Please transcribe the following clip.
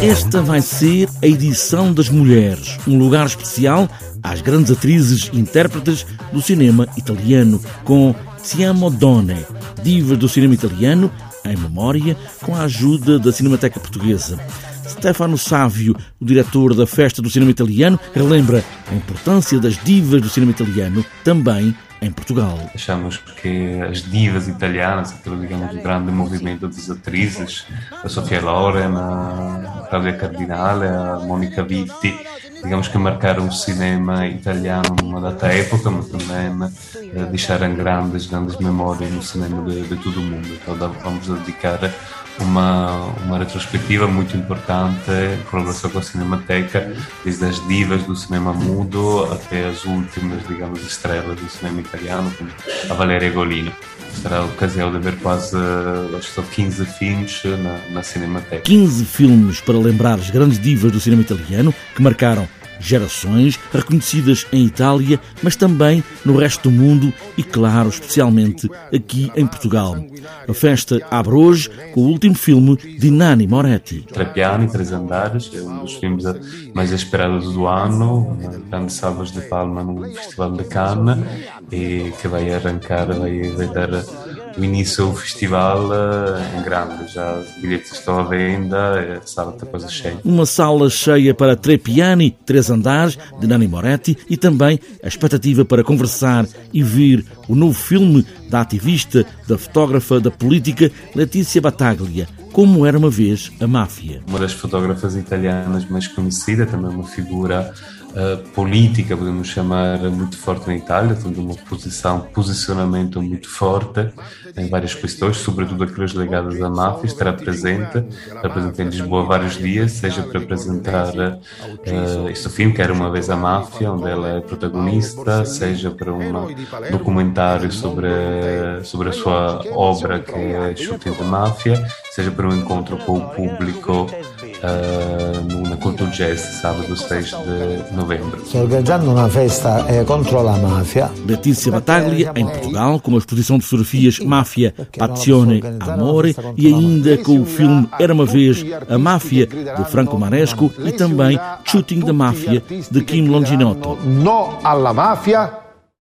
Esta vai ser a edição das mulheres, um lugar especial às grandes atrizes e intérpretes do cinema italiano, com Siamo Donne, divas do cinema italiano, em memória, com a ajuda da Cinemateca Portuguesa. Stefano Sávio, o diretor da Festa do Cinema Italiano, relembra a importância das divas do cinema italiano também em Portugal. Achamos que as divas italianas, aquele, digamos, o grande movimento das atrizes, a Sofia Loren, a Claudia Cardinale, a Monica Vitti, digamos que marcaram o cinema italiano numa data época, mas também eh, deixaram grandes, grandes memórias no cinema de, de todo o mundo. Então vamos dedicar uma, uma retrospectiva muito importante em colaboração com a Cinemateca, desde as divas do cinema mudo até as últimas, digamos, estrelas do cinema italiano, como a Valeria Golino. Será a ocasião de ver quase, acho que são 15 filmes na, na Cinemateca. 15 filmes para lembrar as grandes divas do cinema italiano que marcaram gerações reconhecidas em Itália, mas também no resto do mundo e, claro, especialmente aqui em Portugal. A festa abre hoje com o último filme de Nani Moretti. Trapiani, Três Andares, é um dos filmes mais esperados do ano, grande salvas de palma no Festival de Cannes e que vai arrancar, vai, vai dar o início do festival eh, em grande, já os bilhetes estão à venda, a sala está quase cheia. Uma sala cheia para Trepiani, Três Andares, de Nani Moretti, e também a expectativa para conversar e ver o novo filme da ativista, da fotógrafa, da política Letícia Battaglia, como era uma vez a máfia. Uma das fotógrafas italianas mais conhecida, também uma figura uh, política, podemos chamar, muito forte na Itália, tendo uma posição, posicionamento muito forte em várias questões, sobretudo aquelas ligadas à máfia, estará presente, presente em Lisboa vários dias, seja para apresentar uh, este filme, que era uma vez a máfia, onde ela é protagonista, seja para um documentário sobre, sobre a sua obra, que é Shooting de Máfia, seja para um encontro com o público uh, na Cultura Jazz, sábado 6 de novembro. Sto organizzando una festa eh, contro la mafia. Letícia Battaglia, em Portugal, com a exposição de fotografias Máfia, Passione, Amore e ainda com o filme Era uma Vez, A Máfia, de Franco Maresco e também Shooting da Máfia, de Kim Longinotto. No alla mafia